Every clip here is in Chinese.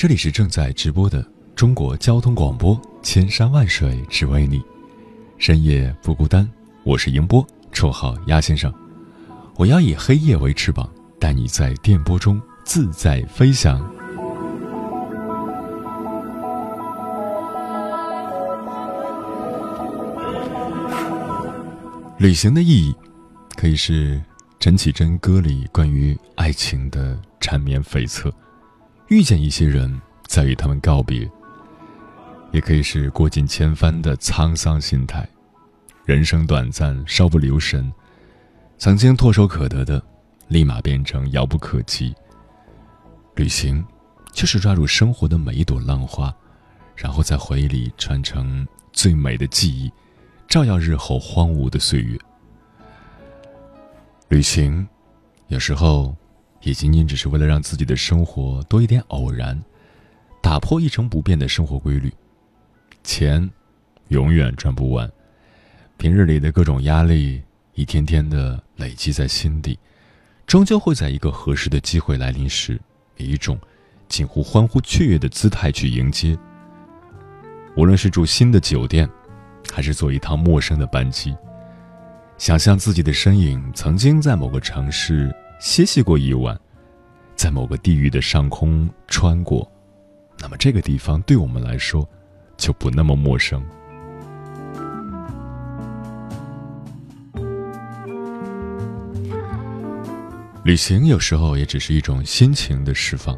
这里是正在直播的中国交通广播，千山万水只为你，深夜不孤单。我是迎波，绰号鸭先生。我要以黑夜为翅膀，带你在电波中自在飞翔。旅行的意义，可以是。陈绮贞歌里关于爱情的缠绵悱恻，遇见一些人，在与他们告别，也可以是过尽千帆的沧桑心态。人生短暂，稍不留神，曾经唾手可得的，立马变成遥不可及。旅行，就是抓住生活的每一朵浪花，然后在回忆里串成最美的记忆，照耀日后荒芜的岁月。旅行，有时候也仅仅只是为了让自己的生活多一点偶然，打破一成不变的生活规律。钱永远赚不完，平日里的各种压力一天天的累积在心底，终究会在一个合适的机会来临时，以一种近乎欢呼雀跃的姿态去迎接。无论是住新的酒店，还是坐一趟陌生的班机。想象自己的身影曾经在某个城市歇息过一晚，在某个地域的上空穿过，那么这个地方对我们来说就不那么陌生。旅行有时候也只是一种心情的释放，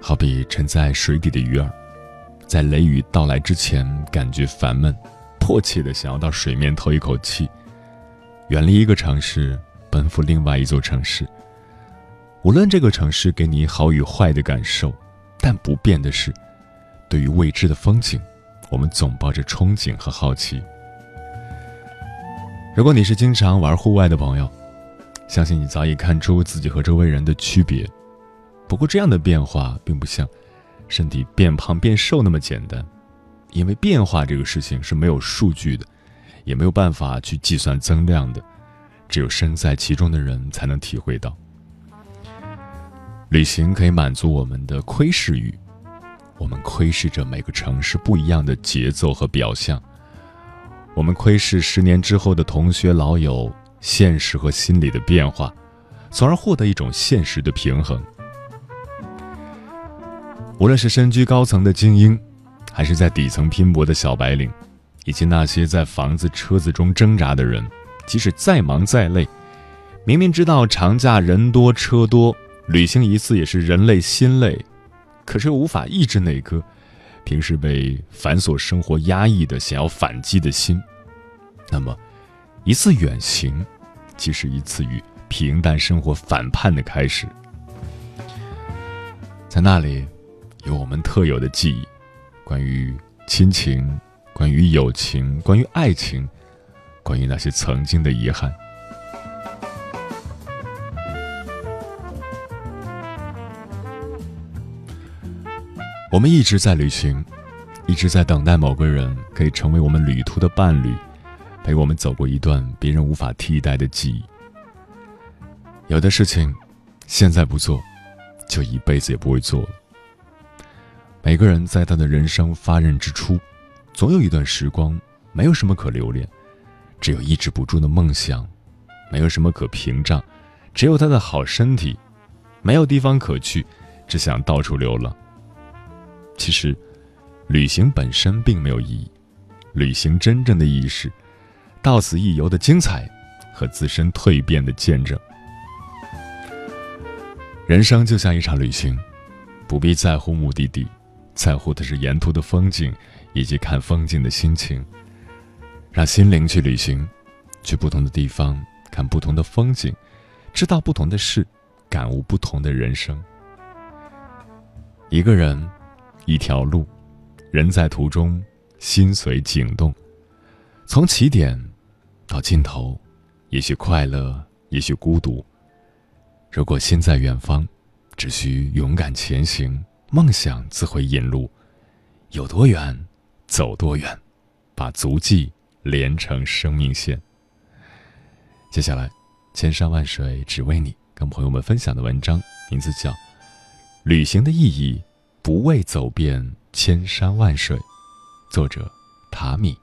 好比沉在水底的鱼儿，在雷雨到来之前感觉烦闷，迫切的想要到水面透一口气。远离一个城市，奔赴另外一座城市。无论这个城市给你好与坏的感受，但不变的是，对于未知的风景，我们总抱着憧憬和好奇。如果你是经常玩户外的朋友，相信你早已看出自己和周围人的区别。不过，这样的变化并不像身体变胖变瘦那么简单，因为变化这个事情是没有数据的。也没有办法去计算增量的，只有身在其中的人才能体会到。旅行可以满足我们的窥视欲，我们窥视着每个城市不一样的节奏和表象，我们窥视十年之后的同学老友现实和心理的变化，从而获得一种现实的平衡。无论是身居高层的精英，还是在底层拼搏的小白领。以及那些在房子、车子中挣扎的人，即使再忙再累，明明知道长假人多车多，旅行一次也是人累心累，可是又无法抑制那颗平时被繁琐生活压抑的想要反击的心。那么，一次远行，即是一次与平淡生活反叛的开始。在那里，有我们特有的记忆，关于亲情。关于友情，关于爱情，关于那些曾经的遗憾，我们一直在旅行，一直在等待某个人可以成为我们旅途的伴侣，陪我们走过一段别人无法替代的记忆。有的事情，现在不做，就一辈子也不会做。每个人在他的人生发轫之初。总有一段时光，没有什么可留恋，只有抑制不住的梦想；没有什么可屏障，只有他的好身体；没有地方可去，只想到处流浪。其实，旅行本身并没有意义。旅行真正的意义是，到此一游的精彩和自身蜕变的见证。人生就像一场旅行，不必在乎目的地，在乎的是沿途的风景以及看风景的心情。让心灵去旅行，去不同的地方看不同的风景，知道不同的事，感悟不同的人生。一个人，一条路，人在途中，心随景动。从起点到尽头，也许快乐，也许孤独。如果心在远方，只需勇敢前行，梦想自会引路。有多远，走多远，把足迹。连成生命线。接下来，千山万水只为你，跟朋友们分享的文章名字叫《旅行的意义不为走遍千山万水》，作者塔米。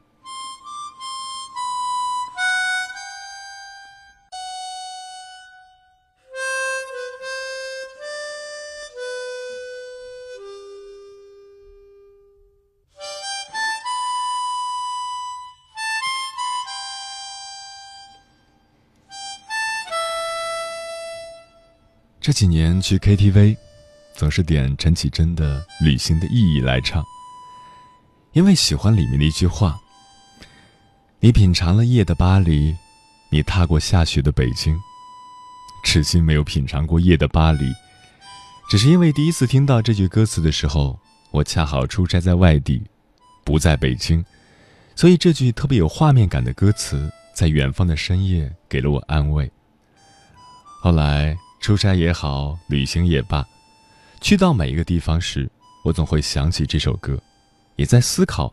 这几年去 KTV，总是点陈绮贞的《旅行的意义》来唱，因为喜欢里面的一句话：“你品尝了夜的巴黎，你踏过下雪的北京。”至今没有品尝过夜的巴黎，只是因为第一次听到这句歌词的时候，我恰好出差在外地，不在北京，所以这句特别有画面感的歌词，在远方的深夜给了我安慰。后来。出差也好，旅行也罢，去到每一个地方时，我总会想起这首歌，也在思考，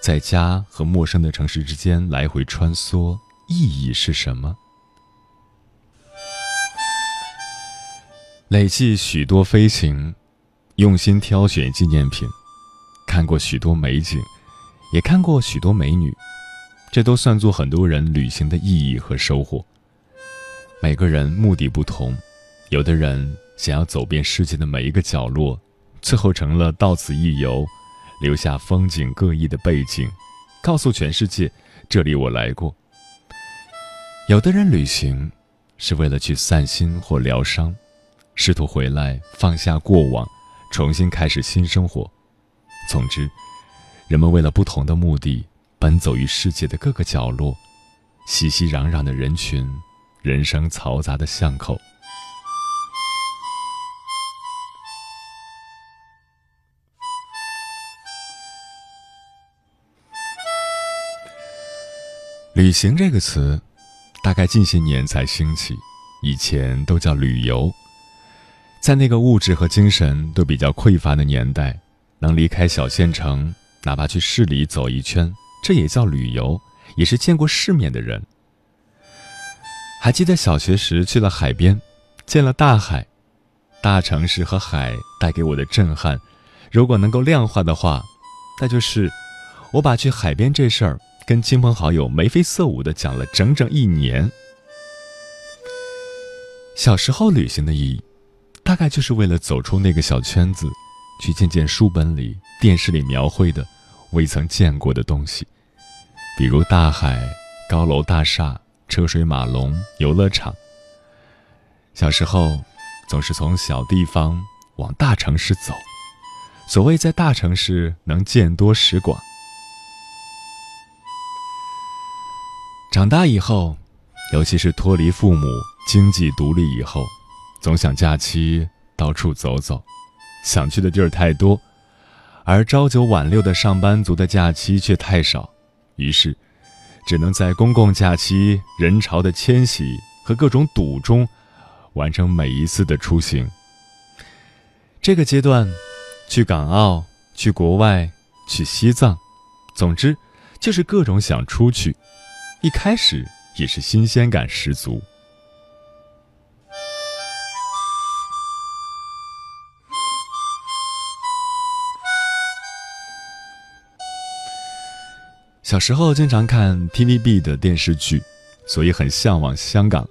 在家和陌生的城市之间来回穿梭，意义是什么？累计许多飞行，用心挑选纪念品，看过许多美景，也看过许多美女，这都算作很多人旅行的意义和收获。每个人目的不同。有的人想要走遍世界的每一个角落，最后成了到此一游，留下风景各异的背景，告诉全世界这里我来过。有的人旅行是为了去散心或疗伤，试图回来放下过往，重新开始新生活。总之，人们为了不同的目的奔走于世界的各个角落，熙熙攘攘的人群，人生嘈杂的巷口。旅行这个词，大概近些年才兴起，以前都叫旅游。在那个物质和精神都比较匮乏的年代，能离开小县城，哪怕去市里走一圈，这也叫旅游，也是见过世面的人。还记得小学时去了海边，见了大海，大城市和海带给我的震撼，如果能够量化的话，那就是我把去海边这事儿。跟亲朋好友眉飞色舞的讲了整整一年。小时候旅行的意义，大概就是为了走出那个小圈子，去见见书本里、电视里描绘的未曾见过的东西，比如大海、高楼大厦、车水马龙、游乐场。小时候总是从小地方往大城市走，所谓在大城市能见多识广。长大以后，尤其是脱离父母、经济独立以后，总想假期到处走走，想去的地儿太多，而朝九晚六的上班族的假期却太少，于是，只能在公共假期人潮的迁徙和各种堵中，完成每一次的出行。这个阶段，去港澳、去国外、去西藏，总之，就是各种想出去。一开始也是新鲜感十足。小时候经常看 TVB 的电视剧，所以很向往香港。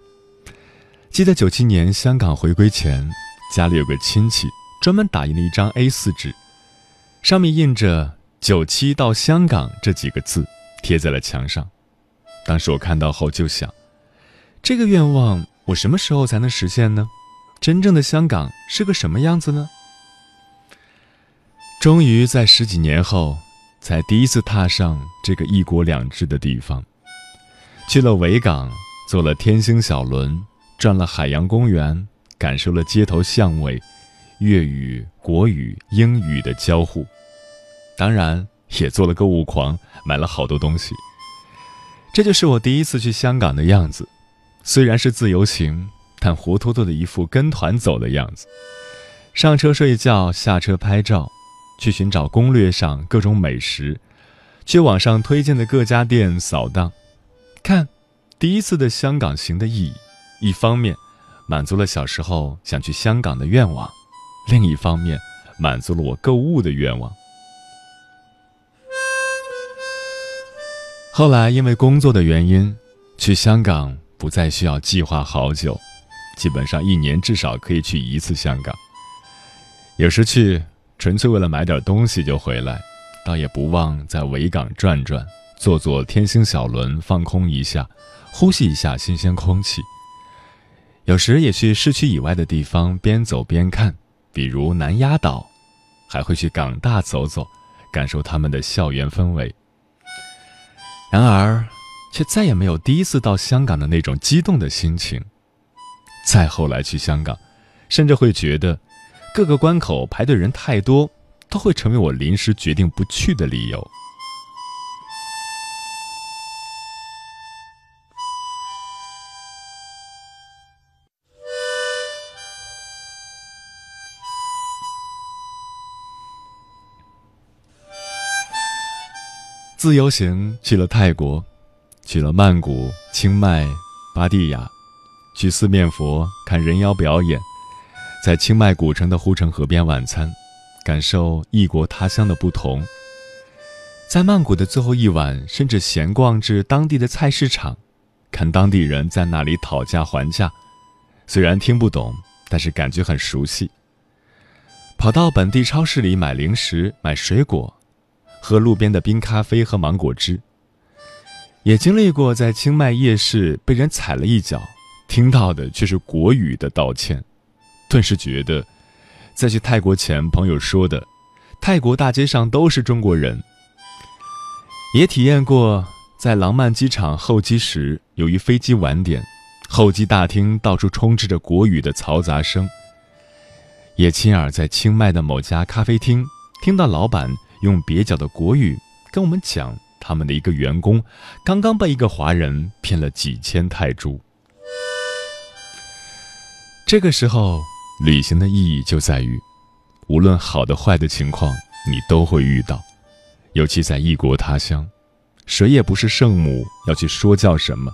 记得九七年香港回归前，家里有个亲戚专门打印了一张 A 四纸，上面印着“九七到香港”这几个字，贴在了墙上。当时我看到后就想，这个愿望我什么时候才能实现呢？真正的香港是个什么样子呢？终于在十几年后，才第一次踏上这个一国两制的地方，去了维港，坐了天星小轮，转了海洋公园，感受了街头巷尾粤语、国语、英语的交互，当然也做了购物狂，买了好多东西。这就是我第一次去香港的样子，虽然是自由行，但活脱脱的一副跟团走的样子。上车睡觉，下车拍照，去寻找攻略上各种美食，去网上推荐的各家店扫荡。看，第一次的香港行的意义，一方面满足了小时候想去香港的愿望，另一方面满足了我购物的愿望。后来因为工作的原因，去香港不再需要计划好久，基本上一年至少可以去一次香港。有时去纯粹为了买点东西就回来，倒也不忘在维港转转，坐坐天星小轮，放空一下，呼吸一下新鲜空气。有时也去市区以外的地方边走边看，比如南丫岛，还会去港大走走，感受他们的校园氛围。然而，却再也没有第一次到香港的那种激动的心情。再后来去香港，甚至会觉得各个关口排队人太多，都会成为我临时决定不去的理由。自由行去了泰国，去了曼谷、清迈、芭堤雅，去四面佛看人妖表演，在清迈古城的护城河边晚餐，感受异国他乡的不同。在曼谷的最后一晚，甚至闲逛至当地的菜市场，看当地人在那里讨价还价，虽然听不懂，但是感觉很熟悉。跑到本地超市里买零食、买水果。喝路边的冰咖啡和芒果汁，也经历过在清迈夜市被人踩了一脚，听到的却是国语的道歉，顿时觉得，在去泰国前朋友说的，泰国大街上都是中国人。也体验过在廊曼机场候机时，由于飞机晚点，候机大厅到处充斥着国语的嘈杂声。也亲耳在清迈的某家咖啡厅听到老板。用蹩脚的国语跟我们讲，他们的一个员工刚刚被一个华人骗了几千泰铢。这个时候，旅行的意义就在于，无论好的坏的情况，你都会遇到。尤其在异国他乡，谁也不是圣母要去说教什么，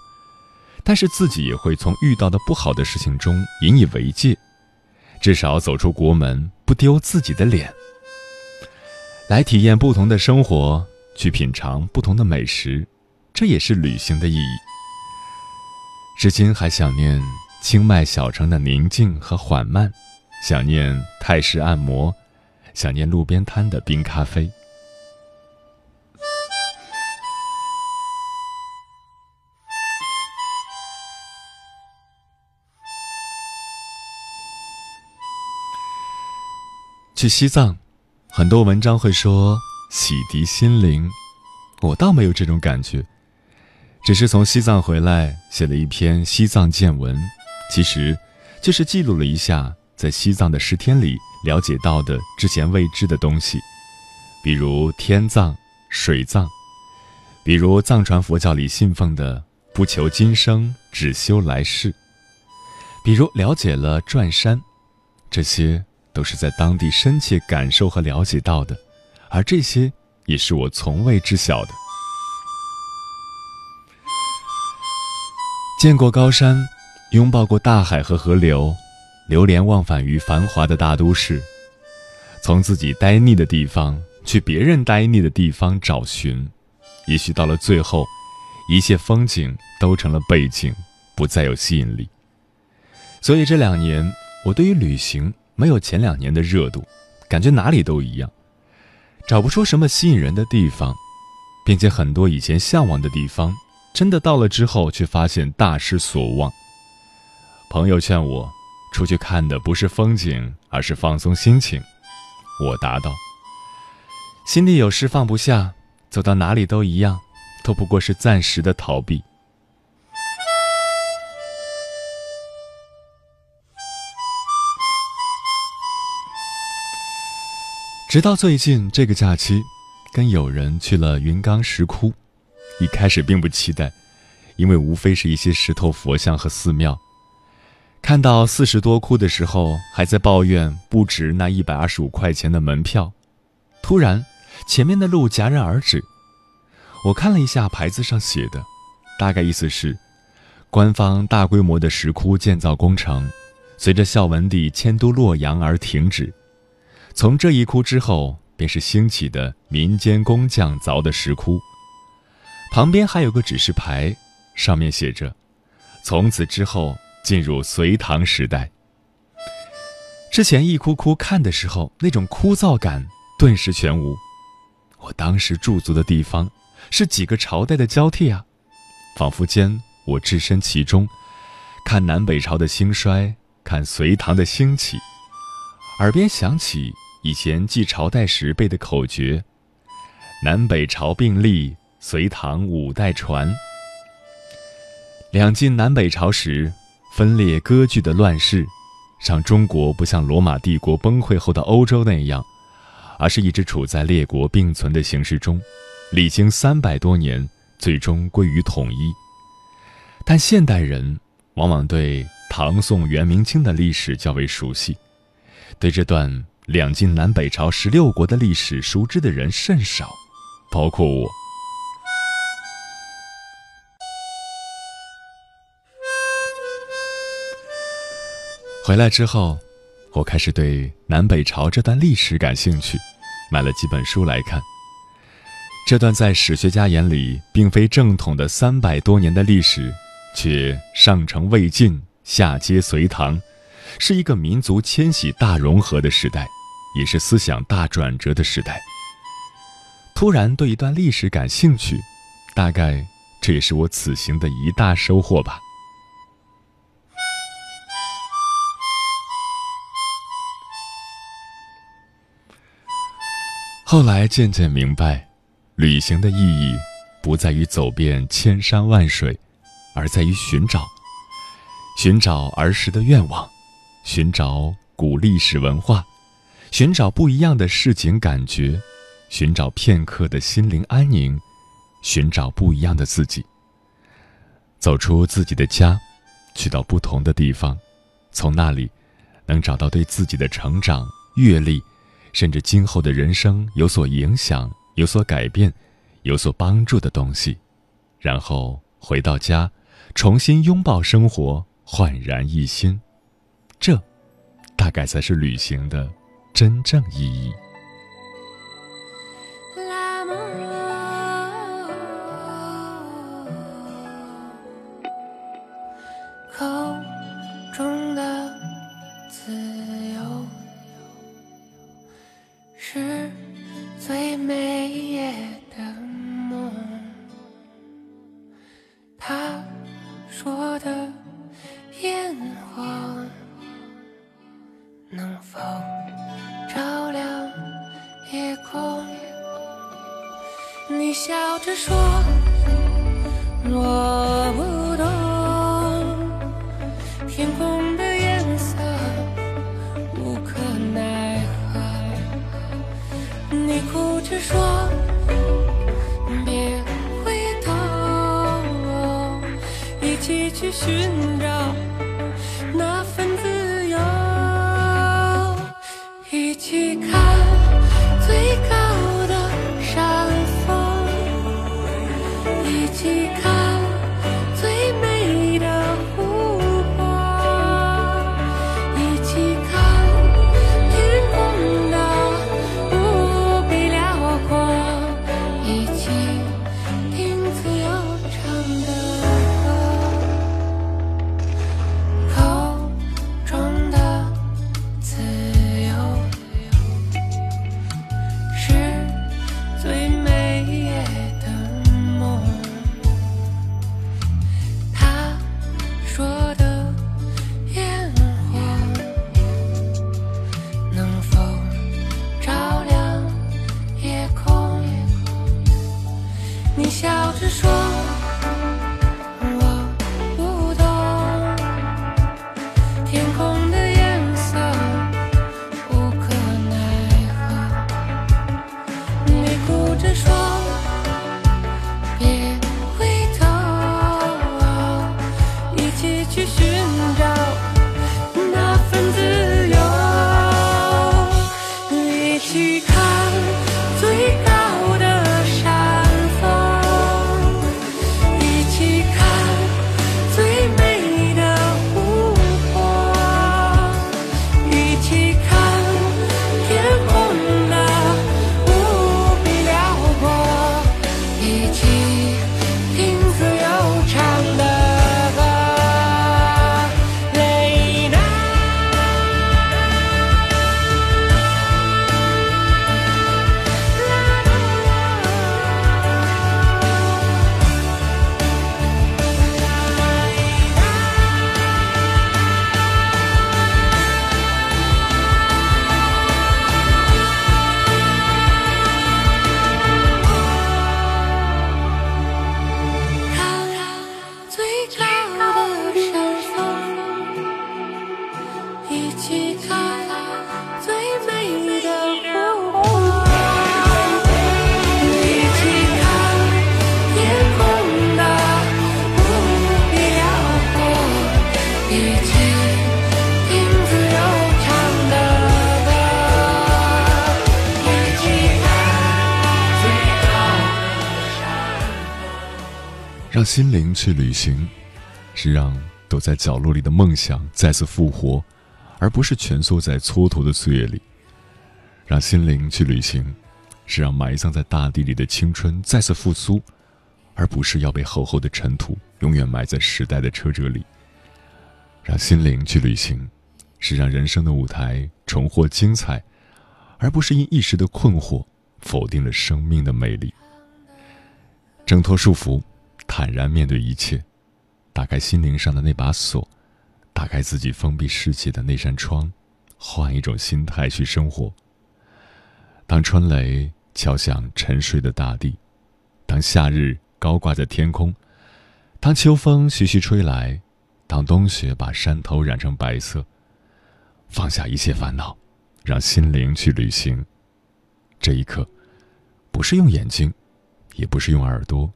但是自己也会从遇到的不好的事情中引以为戒，至少走出国门，不丢自己的脸。来体验不同的生活，去品尝不同的美食，这也是旅行的意义。至今还想念清迈小城的宁静和缓慢，想念泰式按摩，想念路边摊的冰咖啡。去西藏。很多文章会说洗涤心灵，我倒没有这种感觉，只是从西藏回来写了一篇西藏见闻，其实就是记录了一下在西藏的十天里了解到的之前未知的东西，比如天葬、水葬，比如藏传佛教里信奉的不求今生只修来世，比如了解了转山，这些。都是在当地深切感受和了解到的，而这些也是我从未知晓的。见过高山，拥抱过大海和河流，流连忘返于繁华的大都市，从自己呆腻的地方去别人呆腻的地方找寻，也许到了最后，一切风景都成了背景，不再有吸引力。所以这两年，我对于旅行。没有前两年的热度，感觉哪里都一样。找不出什么吸引人的地方，并且很多以前向往的地方，真的到了之后却发现大失所望。朋友劝我，出去看的不是风景，而是放松心情。我答道：“心里有事放不下，走到哪里都一样，都不过是暂时的逃避。”直到最近这个假期，跟友人去了云冈石窟，一开始并不期待，因为无非是一些石头佛像和寺庙。看到四十多窟的时候，还在抱怨不值那一百二十五块钱的门票。突然，前面的路戛然而止。我看了一下牌子上写的，大概意思是，官方大规模的石窟建造工程，随着孝文帝迁都洛阳而停止。从这一窟之后，便是兴起的民间工匠凿的石窟。旁边还有个指示牌，上面写着：“从此之后进入隋唐时代。”之前一窟窟看的时候，那种枯燥感顿时全无。我当时驻足的地方，是几个朝代的交替啊，仿佛间我置身其中，看南北朝的兴衰，看隋唐的兴起，耳边响起。以前记朝代时背的口诀：“南北朝并立，隋唐五代传。”两晋南北朝时，分裂割据的乱世，让中国不像罗马帝国崩溃后的欧洲那样，而是一直处在列国并存的形势中，历经三百多年，最终归于统一。但现代人往往对唐宋元明清的历史较为熟悉，对这段。两晋南北朝十六国的历史熟知的人甚少，包括我。回来之后，我开始对南北朝这段历史感兴趣，买了几本书来看。这段在史学家眼里并非正统的三百多年的历史，却上承魏晋，下接隋唐，是一个民族迁徙大融合的时代。也是思想大转折的时代。突然对一段历史感兴趣，大概这也是我此行的一大收获吧。后来渐渐明白，旅行的意义不在于走遍千山万水，而在于寻找，寻找儿时的愿望，寻找古历史文化。寻找不一样的市井感觉，寻找片刻的心灵安宁，寻找不一样的自己。走出自己的家，去到不同的地方，从那里能找到对自己的成长、阅历，甚至今后的人生有所影响、有所改变、有所帮助的东西，然后回到家，重新拥抱生活，焕然一新。这，大概才是旅行的。真正意义。说我不懂天空的颜色无可奈何。你哭着说别回头一起去寻找一起看最美的湖泊一起看天空的无比辽阔一起的一起看最高的山峰让心灵去旅行是让躲在角落里的梦想再次复活。而不是蜷缩在蹉跎的岁月里。让心灵去旅行，是让埋葬在大地里的青春再次复苏，而不是要被厚厚的尘土永远埋在时代的车辙里。让心灵去旅行，是让人生的舞台重获精彩，而不是因一时的困惑否定了生命的魅力。挣脱束缚，坦然面对一切，打开心灵上的那把锁，打开自己封闭世界的那扇窗，换一种心态去生活。当春雷敲响沉睡的大地，当夏日高挂在天空，当秋风徐徐吹来，当冬雪把山头染成白色，放下一切烦恼，让心灵去旅行。这一刻，不是用眼睛，也不是用耳朵，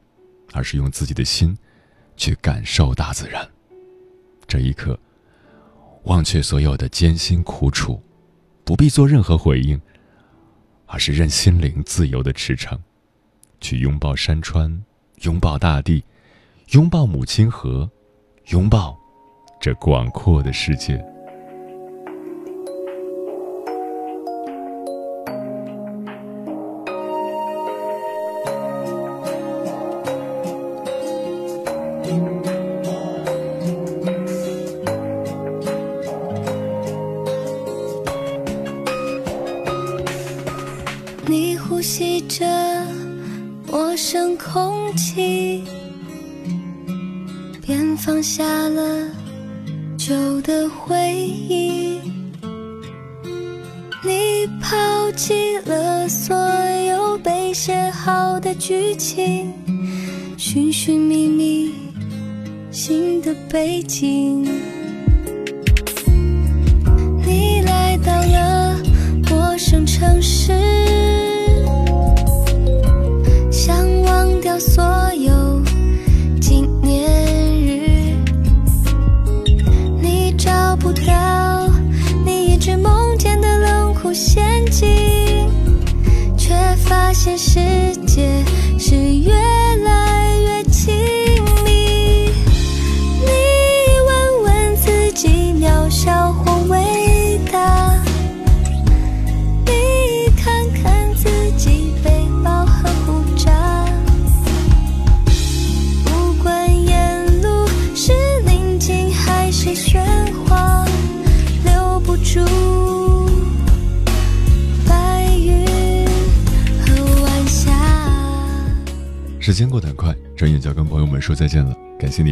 而是用自己的心，去感受大自然。这一刻，忘却所有的艰辛苦楚，不必做任何回应。而是任心灵自由的驰骋，去拥抱山川，拥抱大地，拥抱母亲河，拥抱这广阔的世界。